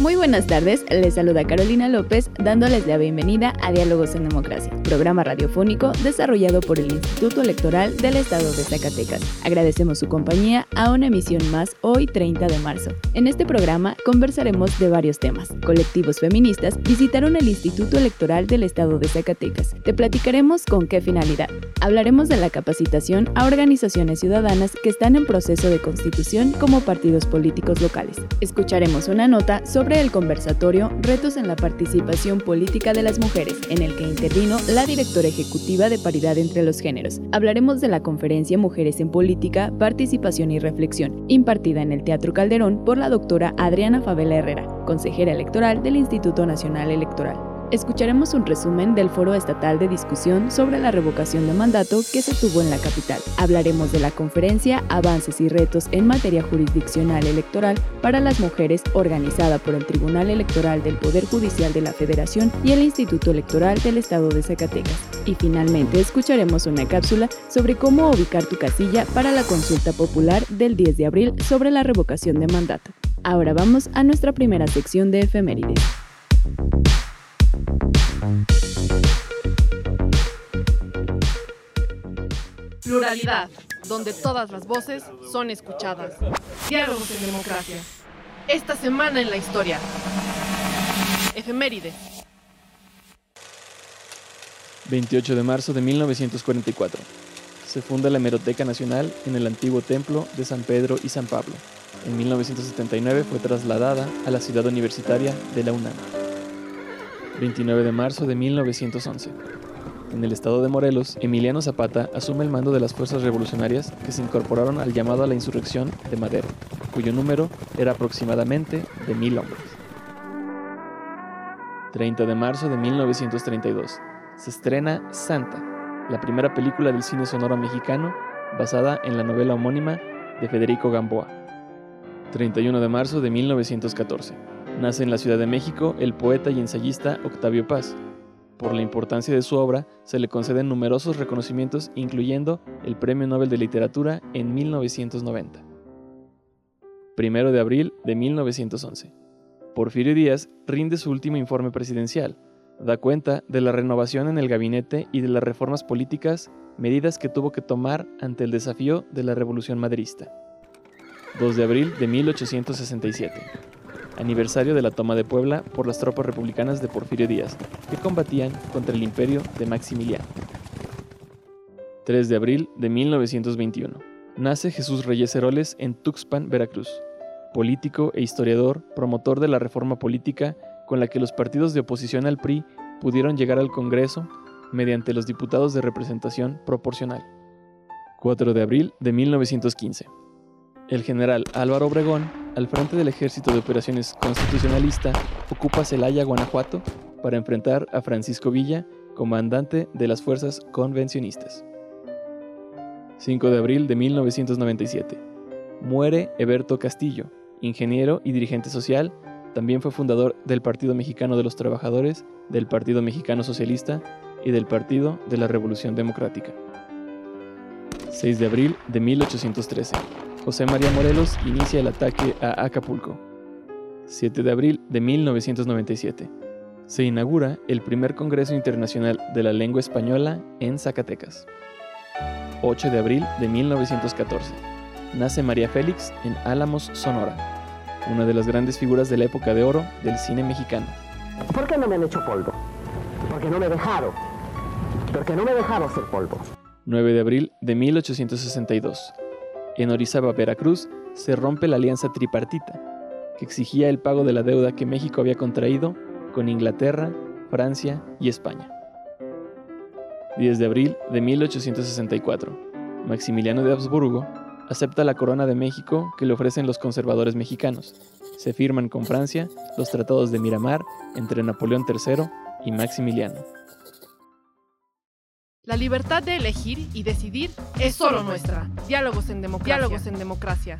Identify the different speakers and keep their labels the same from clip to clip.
Speaker 1: Muy buenas tardes, les saluda Carolina López dándoles la bienvenida a Diálogos en Democracia, programa radiofónico desarrollado por el Instituto Electoral del Estado de Zacatecas. Agradecemos su compañía a una emisión más hoy 30 de marzo. En este programa conversaremos de varios temas. Colectivos feministas visitaron el Instituto Electoral del Estado de Zacatecas. Te platicaremos con qué finalidad. Hablaremos de la capacitación a organizaciones ciudadanas que están en proceso de constitución como partidos políticos locales. Escucharemos una nota sobre sobre el conversatorio Retos en la participación política de las mujeres, en el que intervino la directora ejecutiva de Paridad entre los Géneros. Hablaremos de la conferencia Mujeres en Política, Participación y Reflexión, impartida en el Teatro Calderón por la doctora Adriana Favela Herrera, consejera electoral del Instituto Nacional Electoral escucharemos un resumen del foro estatal de discusión sobre la revocación de mandato que se tuvo en la capital. Hablaremos de la conferencia Avances y retos en materia jurisdiccional electoral para las mujeres organizada por el Tribunal Electoral del Poder Judicial de la Federación y el Instituto Electoral del Estado de Zacatecas. Y finalmente escucharemos una cápsula sobre cómo ubicar tu casilla para la consulta popular del 10 de abril sobre la revocación de mandato. Ahora vamos a nuestra primera sección de efemérides.
Speaker 2: Pluralidad, donde todas las voces son escuchadas. Diálogos en democracia. Esta semana en la historia. Efeméride.
Speaker 3: 28 de marzo de 1944. Se funda la Hemeroteca Nacional en el antiguo templo de San Pedro y San Pablo. En 1979 fue trasladada a la ciudad universitaria de la UNAM. 29 de marzo de 1911. En el estado de Morelos, Emiliano Zapata asume el mando de las fuerzas revolucionarias que se incorporaron al llamado a la insurrección de Madero, cuyo número era aproximadamente de mil hombres. 30 de marzo de 1932. Se estrena Santa, la primera película del cine sonoro mexicano basada en la novela homónima de Federico Gamboa. 31 de marzo de 1914. Nace en la Ciudad de México el poeta y ensayista Octavio Paz, por la importancia de su obra, se le conceden numerosos reconocimientos, incluyendo el Premio Nobel de Literatura en 1990. Primero de abril de 1911. Porfirio Díaz rinde su último informe presidencial. Da cuenta de la renovación en el gabinete y de las reformas políticas, medidas que tuvo que tomar ante el desafío de la Revolución Madrista. 2 de abril de 1867 aniversario de la toma de Puebla por las tropas republicanas de Porfirio Díaz, que combatían contra el imperio de Maximiliano. 3 de abril de 1921. Nace Jesús Reyes Heroles en Tuxpan, Veracruz. Político e historiador, promotor de la reforma política con la que los partidos de oposición al PRI pudieron llegar al Congreso mediante los diputados de representación proporcional. 4 de abril de 1915. El general Álvaro Obregón al frente del Ejército de Operaciones Constitucionalista, ocupa Celaya, Guanajuato, para enfrentar a Francisco Villa, comandante de las fuerzas convencionistas. 5 de abril de 1997. Muere Eberto Castillo, ingeniero y dirigente social, también fue fundador del Partido Mexicano de los Trabajadores, del Partido Mexicano Socialista y del Partido de la Revolución Democrática. 6 de abril de 1813. José María Morelos inicia el ataque a Acapulco. 7 de abril de 1997. Se inaugura el primer Congreso Internacional de la Lengua Española en Zacatecas. 8 de abril de 1914. Nace María Félix en Álamos, Sonora, una de las grandes figuras de la época de oro del cine mexicano.
Speaker 4: ¿Por qué no me han hecho polvo? Porque no me he dejado. Porque no me he dejado hacer polvo.
Speaker 3: 9 de abril de 1862 en Orizaba, Veracruz, se rompe la alianza tripartita, que exigía el pago de la deuda que México había contraído con Inglaterra, Francia y España. 10 de abril de 1864. Maximiliano de Habsburgo acepta la corona de México que le ofrecen los conservadores mexicanos. Se firman con Francia los tratados de Miramar entre Napoleón III y Maximiliano.
Speaker 2: La libertad de elegir y decidir es solo nuestra. Diálogos en democracia. Diálogos en democracia.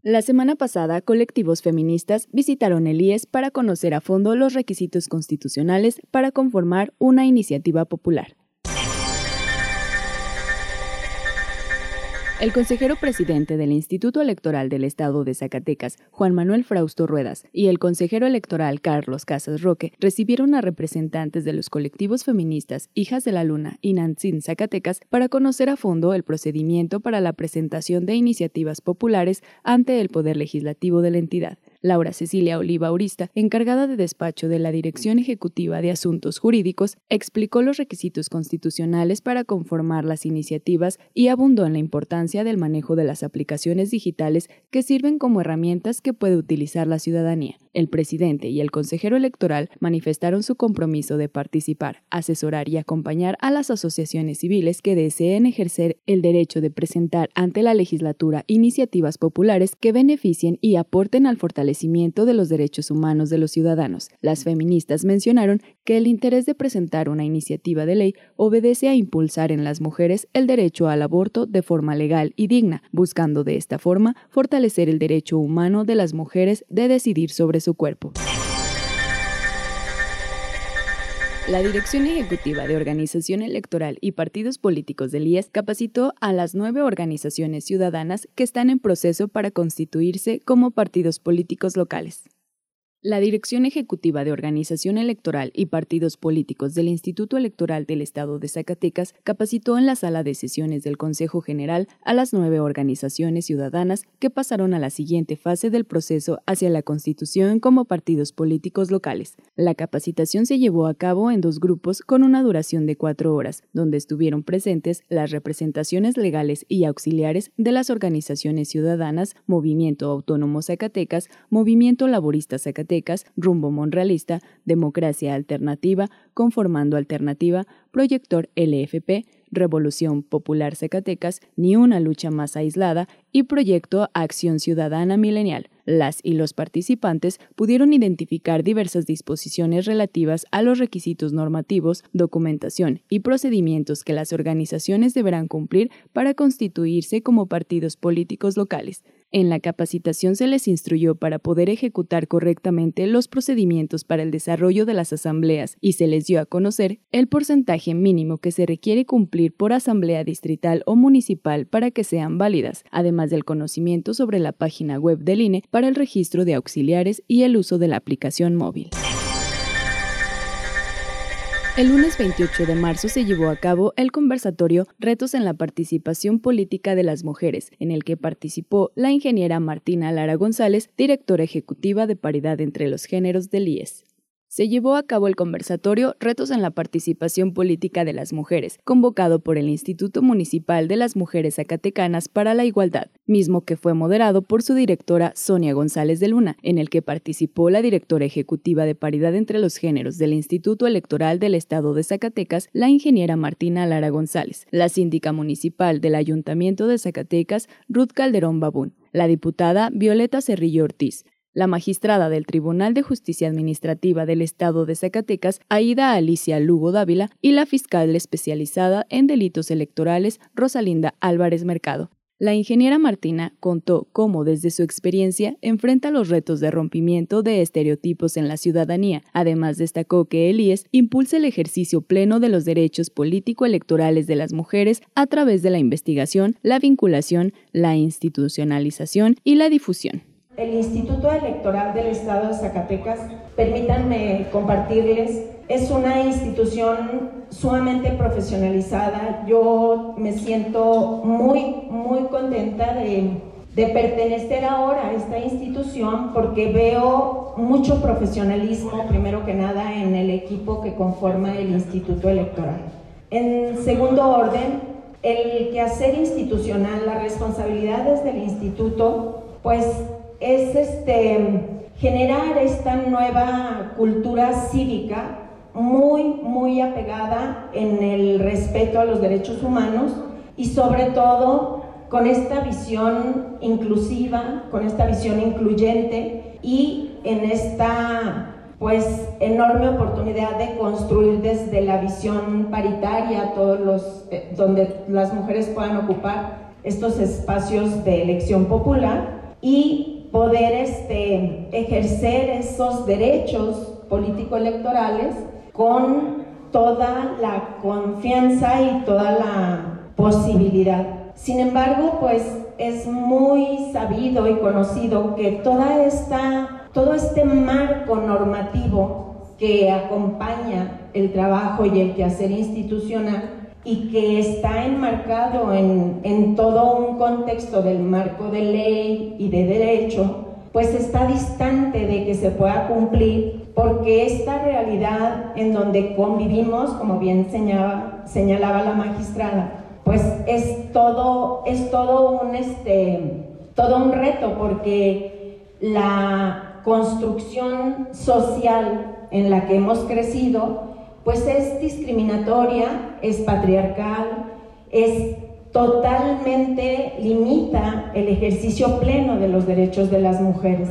Speaker 1: La semana pasada, colectivos feministas visitaron el IES para conocer a fondo los requisitos constitucionales para conformar una iniciativa popular. El consejero presidente del Instituto Electoral del Estado de Zacatecas, Juan Manuel Frausto Ruedas, y el consejero electoral Carlos Casas Roque recibieron a representantes de los colectivos feministas Hijas de la Luna y Nantzin Zacatecas para conocer a fondo el procedimiento para la presentación de iniciativas populares ante el Poder Legislativo de la entidad. Laura Cecilia Oliva Aurista, encargada de despacho de la Dirección Ejecutiva de Asuntos Jurídicos, explicó los requisitos constitucionales para conformar las iniciativas y abundó en la importancia del manejo de las aplicaciones digitales que sirven como herramientas que puede utilizar la ciudadanía. El presidente y el consejero electoral manifestaron su compromiso de participar, asesorar y acompañar a las asociaciones civiles que deseen ejercer el derecho de presentar ante la legislatura iniciativas populares que beneficien y aporten al fortalecimiento de los derechos humanos de los ciudadanos. Las feministas mencionaron que el interés de presentar una iniciativa de ley obedece a impulsar en las mujeres el derecho al aborto de forma legal y digna, buscando de esta forma fortalecer el derecho humano de las mujeres de decidir sobre su cuerpo. La Dirección Ejecutiva de Organización Electoral y Partidos Políticos del IES capacitó a las nueve organizaciones ciudadanas que están en proceso para constituirse como partidos políticos locales. La Dirección Ejecutiva de Organización Electoral y Partidos Políticos del Instituto Electoral del Estado de Zacatecas capacitó en la sala de sesiones del Consejo General a las nueve organizaciones ciudadanas que pasaron a la siguiente fase del proceso hacia la constitución como partidos políticos locales. La capacitación se llevó a cabo en dos grupos con una duración de cuatro horas, donde estuvieron presentes las representaciones legales y auxiliares de las organizaciones ciudadanas Movimiento Autónomo Zacatecas, Movimiento Laborista Zacatecas, Rumbo Monrealista, Democracia Alternativa, Conformando Alternativa, Proyector LFP, Revolución Popular Zacatecas, Ni una lucha más aislada y Proyecto Acción Ciudadana Milenial. Las y los participantes pudieron identificar diversas disposiciones relativas a los requisitos normativos, documentación y procedimientos que las organizaciones deberán cumplir para constituirse como partidos políticos locales. En la capacitación se les instruyó para poder ejecutar correctamente los procedimientos para el desarrollo de las asambleas y se les dio a conocer el porcentaje mínimo que se requiere cumplir por asamblea distrital o municipal para que sean válidas, además del conocimiento sobre la página web del INE para el registro de auxiliares y el uso de la aplicación móvil. El lunes 28 de marzo se llevó a cabo el conversatorio Retos en la participación política de las mujeres, en el que participó la ingeniera Martina Lara González, directora ejecutiva de paridad entre los géneros del IES se llevó a cabo el conversatorio Retos en la participación política de las mujeres, convocado por el Instituto Municipal de las Mujeres Zacatecanas para la Igualdad, mismo que fue moderado por su directora Sonia González de Luna, en el que participó la directora ejecutiva de paridad entre los géneros del Instituto Electoral del Estado de Zacatecas, la ingeniera Martina Lara González, la síndica municipal del Ayuntamiento de Zacatecas, Ruth Calderón Babún, la diputada Violeta Cerrillo Ortiz, la magistrada del Tribunal de Justicia Administrativa del Estado de Zacatecas, Aida Alicia Lugo Dávila, y la fiscal especializada en delitos electorales, Rosalinda Álvarez Mercado. La ingeniera Martina contó cómo desde su experiencia enfrenta los retos de rompimiento de estereotipos en la ciudadanía. Además destacó que Elías impulsa el ejercicio pleno de los derechos político-electorales de las mujeres a través de la investigación, la vinculación, la institucionalización y la difusión.
Speaker 5: El Instituto Electoral del Estado de Zacatecas, permítanme compartirles, es una institución sumamente profesionalizada. Yo me siento muy, muy contenta de, de pertenecer ahora a esta institución porque veo mucho profesionalismo, primero que nada, en el equipo que conforma el Instituto Electoral. En segundo orden, el quehacer institucional, las responsabilidades del instituto, pues es este, generar esta nueva cultura cívica muy, muy apegada en el respeto a los derechos humanos y sobre todo con esta visión inclusiva, con esta visión incluyente y en esta pues enorme oportunidad de construir desde la visión paritaria todos los eh, donde las mujeres puedan ocupar estos espacios de elección popular y poder este, ejercer esos derechos político-electorales con toda la confianza y toda la posibilidad. Sin embargo, pues es muy sabido y conocido que toda esta, todo este marco normativo que acompaña el trabajo y el quehacer institucional y que está enmarcado en, todo un contexto del marco de ley y de derecho, pues está distante de que se pueda cumplir porque esta realidad en donde convivimos, como bien señalaba, señalaba la magistrada, pues es todo, es todo un, este, todo un reto porque la construcción social en la que hemos crecido, pues es discriminatoria, es patriarcal, es totalmente limita el ejercicio pleno de los derechos de las mujeres.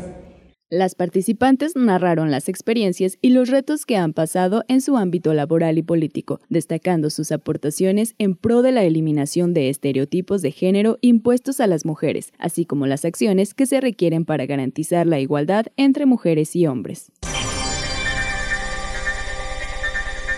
Speaker 1: Las participantes narraron las experiencias y los retos que han pasado en su ámbito laboral y político, destacando sus aportaciones en pro de la eliminación de estereotipos de género impuestos a las mujeres, así como las acciones que se requieren para garantizar la igualdad entre mujeres y hombres.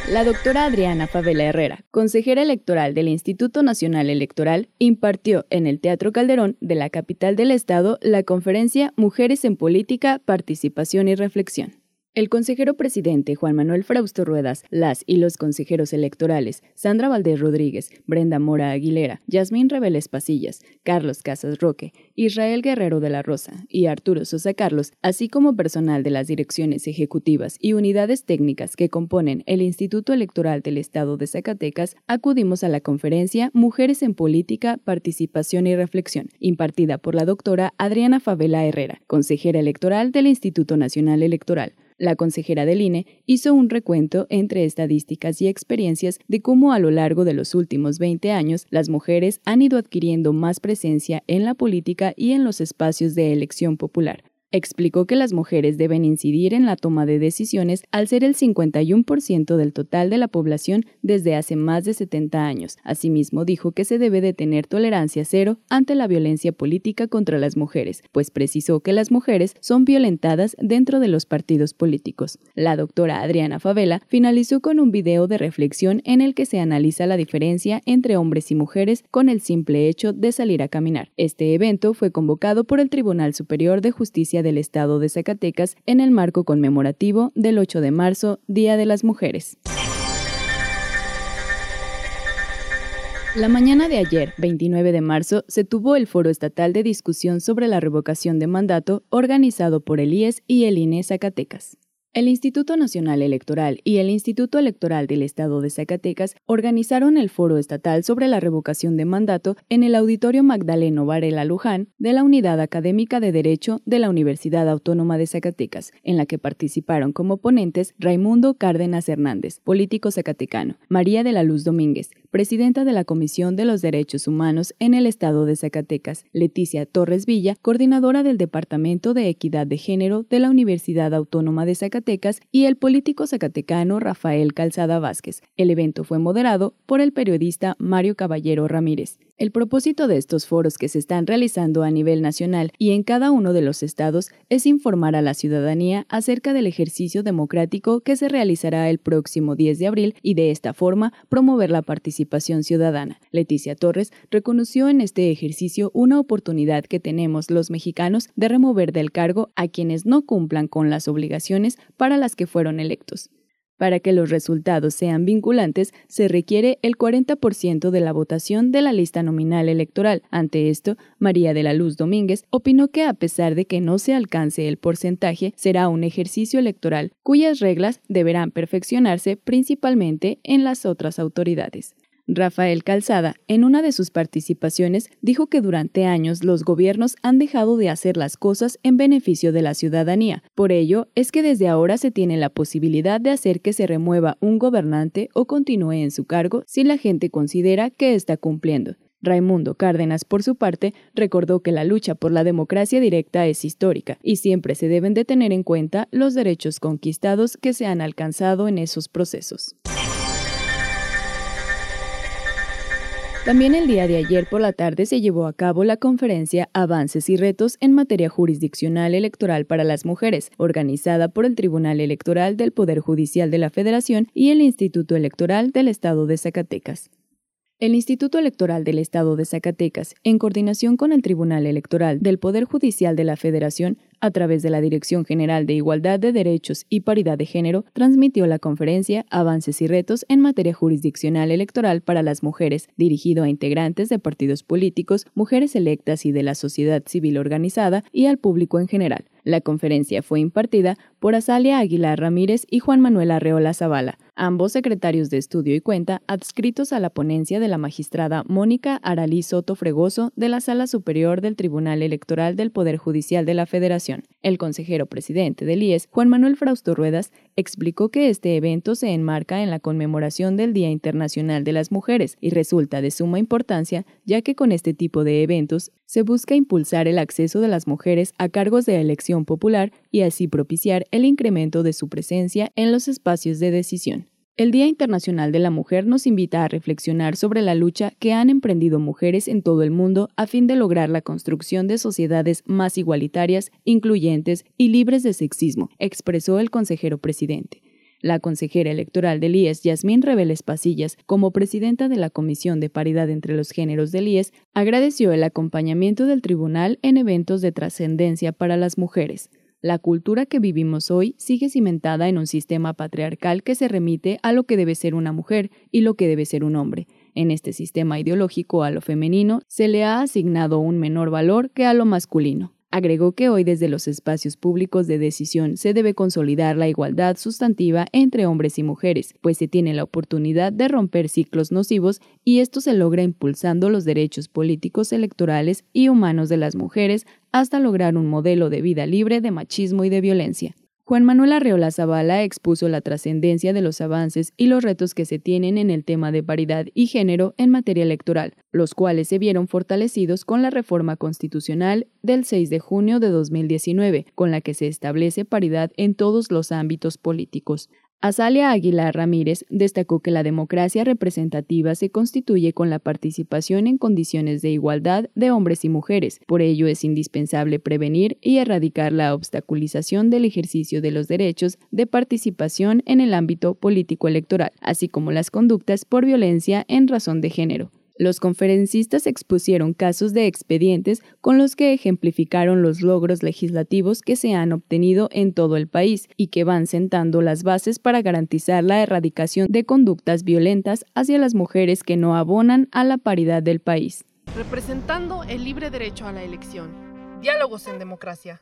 Speaker 1: La doctora Adriana Favela Herrera, consejera electoral del Instituto Nacional Electoral, impartió en el Teatro Calderón de la capital del estado la conferencia Mujeres en Política, Participación y Reflexión. El consejero presidente Juan Manuel Frausto Ruedas, las y los consejeros electorales Sandra Valdés Rodríguez, Brenda Mora Aguilera, Yasmín Reveles Pasillas, Carlos Casas Roque, Israel Guerrero de la Rosa y Arturo Sosa Carlos, así como personal de las direcciones ejecutivas y unidades técnicas que componen el Instituto Electoral del Estado de Zacatecas, acudimos a la conferencia Mujeres en Política, Participación y Reflexión, impartida por la doctora Adriana Favela Herrera, consejera electoral del Instituto Nacional Electoral. La consejera del INE hizo un recuento entre estadísticas y experiencias de cómo a lo largo de los últimos 20 años las mujeres han ido adquiriendo más presencia en la política y en los espacios de elección popular, explicó que las mujeres deben incidir en la toma de decisiones al ser el 51% del total de la población desde hace más de 70 años. Asimismo, dijo que se debe de tener tolerancia cero ante la violencia política contra las mujeres, pues precisó que las mujeres son violentadas dentro de los partidos políticos. La doctora Adriana Favela finalizó con un video de reflexión en el que se analiza la diferencia entre hombres y mujeres con el simple hecho de salir a caminar. Este evento fue convocado por el Tribunal Superior de Justicia del Estado de Zacatecas en el marco conmemorativo del 8 de marzo, Día de las Mujeres. La mañana de ayer, 29 de marzo, se tuvo el foro estatal de discusión sobre la revocación de mandato organizado por el IES y el INE Zacatecas. El Instituto Nacional Electoral y el Instituto Electoral del Estado de Zacatecas organizaron el foro estatal sobre la revocación de mandato en el Auditorio Magdaleno Varela Luján de la Unidad Académica de Derecho de la Universidad Autónoma de Zacatecas, en la que participaron como ponentes Raimundo Cárdenas Hernández, político zacatecano, María de la Luz Domínguez, presidenta de la Comisión de los Derechos Humanos en el Estado de Zacatecas, Leticia Torres Villa, coordinadora del Departamento de Equidad de Género de la Universidad Autónoma de Zacatecas, y el político zacatecano Rafael Calzada Vázquez. El evento fue moderado por el periodista Mario Caballero Ramírez. El propósito de estos foros que se están realizando a nivel nacional y en cada uno de los estados es informar a la ciudadanía acerca del ejercicio democrático que se realizará el próximo 10 de abril y de esta forma promover la participación ciudadana. Leticia Torres reconoció en este ejercicio una oportunidad que tenemos los mexicanos de remover del cargo a quienes no cumplan con las obligaciones para las que fueron electos. Para que los resultados sean vinculantes, se requiere el 40% de la votación de la lista nominal electoral. Ante esto, María de la Luz Domínguez opinó que a pesar de que no se alcance el porcentaje, será un ejercicio electoral cuyas reglas deberán perfeccionarse principalmente en las otras autoridades. Rafael Calzada, en una de sus participaciones, dijo que durante años los gobiernos han dejado de hacer las cosas en beneficio de la ciudadanía. Por ello, es que desde ahora se tiene la posibilidad de hacer que se remueva un gobernante o continúe en su cargo si la gente considera que está cumpliendo. Raimundo Cárdenas, por su parte, recordó que la lucha por la democracia directa es histórica y siempre se deben de tener en cuenta los derechos conquistados que se han alcanzado en esos procesos. También el día de ayer por la tarde se llevó a cabo la conferencia Avances y Retos en materia jurisdiccional electoral para las mujeres, organizada por el Tribunal Electoral del Poder Judicial de la Federación y el Instituto Electoral del Estado de Zacatecas. El Instituto Electoral del Estado de Zacatecas, en coordinación con el Tribunal Electoral del Poder Judicial de la Federación, a través de la Dirección General de Igualdad de Derechos y Paridad de Género, transmitió la conferencia Avances y Retos en materia jurisdiccional electoral para las mujeres, dirigido a integrantes de partidos políticos, mujeres electas y de la sociedad civil organizada y al público en general. La conferencia fue impartida por Azalia Aguilar Ramírez y Juan Manuel Arreola Zavala, ambos secretarios de estudio y cuenta adscritos a la ponencia de la magistrada Mónica Aralí Soto Fregoso de la Sala Superior del Tribunal Electoral del Poder Judicial de la Federación. El consejero presidente del IES, Juan Manuel Frausto Ruedas, explicó que este evento se enmarca en la conmemoración del Día Internacional de las Mujeres y resulta de suma importancia ya que con este tipo de eventos se busca impulsar el acceso de las mujeres a cargos de elección popular y así propiciar el incremento de su presencia en los espacios de decisión. El Día Internacional de la Mujer nos invita a reflexionar sobre la lucha que han emprendido mujeres en todo el mundo a fin de lograr la construcción de sociedades más igualitarias, incluyentes y libres de sexismo, expresó el consejero presidente. La consejera electoral del IES, Yasmín Reveles Pasillas, como presidenta de la Comisión de Paridad entre los Géneros del IES, agradeció el acompañamiento del tribunal en eventos de trascendencia para las mujeres. La cultura que vivimos hoy sigue cimentada en un sistema patriarcal que se remite a lo que debe ser una mujer y lo que debe ser un hombre. En este sistema ideológico a lo femenino se le ha asignado un menor valor que a lo masculino. Agregó que hoy desde los espacios públicos de decisión se debe consolidar la igualdad sustantiva entre hombres y mujeres, pues se tiene la oportunidad de romper ciclos nocivos y esto se logra impulsando los derechos políticos, electorales y humanos de las mujeres hasta lograr un modelo de vida libre de machismo y de violencia. Juan Manuel Arreola Zavala expuso la trascendencia de los avances y los retos que se tienen en el tema de paridad y género en materia electoral, los cuales se vieron fortalecidos con la reforma constitucional del 6 de junio de 2019, con la que se establece paridad en todos los ámbitos políticos. Azalia Aguilar Ramírez destacó que la democracia representativa se constituye con la participación en condiciones de igualdad de hombres y mujeres. Por ello es indispensable prevenir y erradicar la obstaculización del ejercicio de los derechos de participación en el ámbito político electoral, así como las conductas por violencia en razón de género. Los conferencistas expusieron casos de expedientes con los que ejemplificaron los logros legislativos que se han obtenido en todo el país y que van sentando las bases para garantizar la erradicación de conductas violentas hacia las mujeres que no abonan a la paridad del país.
Speaker 2: Representando el libre derecho a la elección. Diálogos en democracia.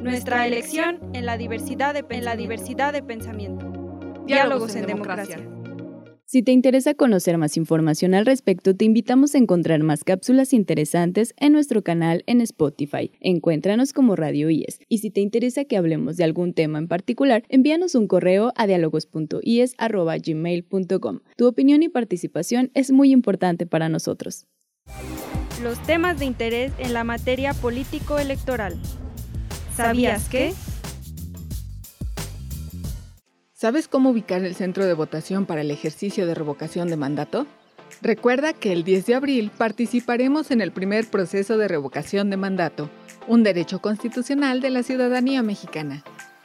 Speaker 6: Nuestra elección en la diversidad de, en la diversidad de pensamiento. Diálogos en democracia.
Speaker 1: Si te interesa conocer más información al respecto, te invitamos a encontrar más cápsulas interesantes en nuestro canal en Spotify. Encuéntranos como Radio IES. Y si te interesa que hablemos de algún tema en particular, envíanos un correo a dialogos.ies.gmail.com. Tu opinión y participación es muy importante para nosotros.
Speaker 6: Los temas de interés en la materia político-electoral. ¿Sabías que?
Speaker 7: ¿Sabes cómo ubicar el centro de votación para el ejercicio de revocación de mandato? Recuerda que el 10 de abril participaremos en el primer proceso de revocación de mandato, un derecho constitucional de la ciudadanía mexicana.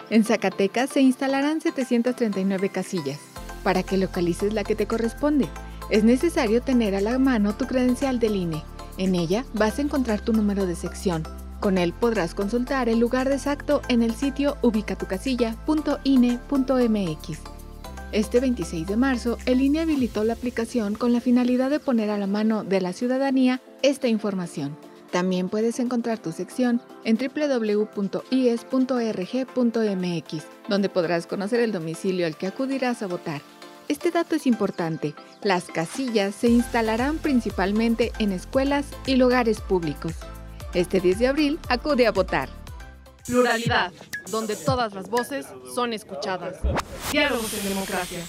Speaker 7: En Zacatecas se instalarán 739 casillas, para que localices la que te corresponde Es necesario tener a la mano tu credencial del INE. En ella vas a encontrar tu número de sección. Con él podrás consultar el lugar exacto en el sitio ubicatucasilla.ine.mx. Este 26 de marzo, el INE habilitó la aplicación con la finalidad de poner a la mano de la ciudadanía esta información. También puedes encontrar tu sección en www.ies.rg.mx, donde podrás conocer el domicilio al que acudirás a votar. Este dato es importante. Las casillas se instalarán principalmente en escuelas y lugares públicos. Este 10 de abril acude a votar.
Speaker 2: Pluralidad, donde todas las voces son escuchadas. Diálogos en democracia.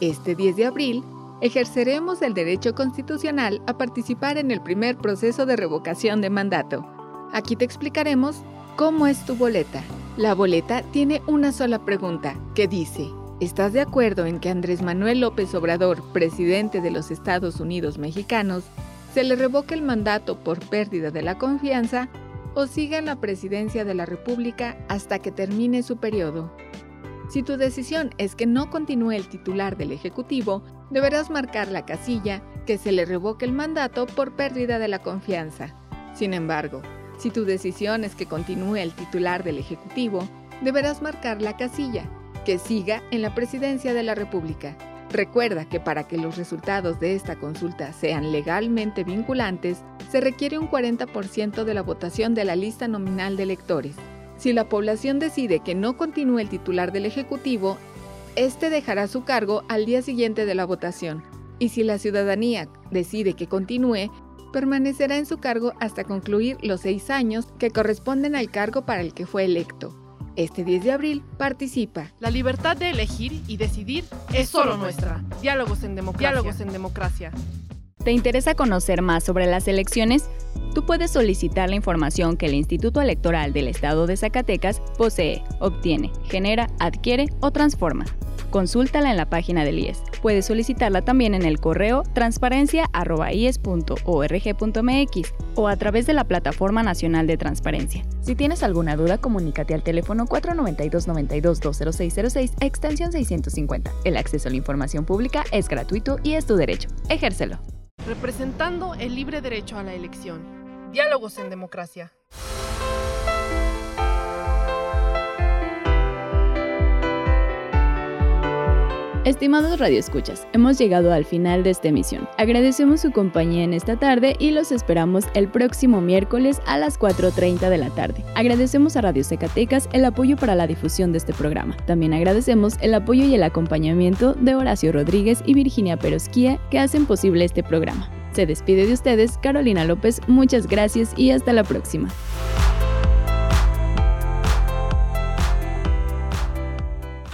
Speaker 7: Este 10 de abril ejerceremos el derecho constitucional a participar en el primer proceso de revocación de mandato. Aquí te explicaremos cómo es tu boleta. La boleta tiene una sola pregunta, que dice, ¿estás de acuerdo en que Andrés Manuel López Obrador, presidente de los Estados Unidos mexicanos, se le revoque el mandato por pérdida de la confianza o siga en la presidencia de la República hasta que termine su periodo? Si tu decisión es que no continúe el titular del Ejecutivo, deberás marcar la casilla que se le revoque el mandato por pérdida de la confianza. Sin embargo, si tu decisión es que continúe el titular del Ejecutivo, deberás marcar la casilla que siga en la presidencia de la República. Recuerda que para que los resultados de esta consulta sean legalmente vinculantes, se requiere un 40% de la votación de la lista nominal de electores. Si la población decide que no continúe el titular del Ejecutivo, este dejará su cargo al día siguiente de la votación. Y si la ciudadanía decide que continúe, permanecerá en su cargo hasta concluir los seis años que corresponden al cargo para el que fue electo. Este 10 de abril participa.
Speaker 2: La libertad de elegir y decidir es solo nuestra. Diálogos en democracia. Diálogos en democracia.
Speaker 1: ¿Te interesa conocer más sobre las elecciones? Tú puedes solicitar la información que el Instituto Electoral del Estado de Zacatecas posee, obtiene, genera, adquiere o transforma. Consúltala en la página del IES. Puedes solicitarla también en el correo transparencia.ies.org.mx o a través de la Plataforma Nacional de Transparencia. Si tienes alguna duda, comunícate al teléfono 492-92-20606, extensión 650. El acceso a la información pública es gratuito y es tu derecho. Ejércelo.
Speaker 2: Representando el libre derecho a la elección. Diálogos en democracia.
Speaker 1: Estimados radioescuchas, hemos llegado al final de esta emisión. Agradecemos su compañía en esta tarde y los esperamos el próximo miércoles a las 4.30 de la tarde. Agradecemos a Radio Zacatecas el apoyo para la difusión de este programa. También agradecemos el apoyo y el acompañamiento de Horacio Rodríguez y Virginia Perosquía que hacen posible este programa. Se despide de ustedes Carolina López, muchas gracias y hasta la próxima.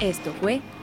Speaker 1: Esto fue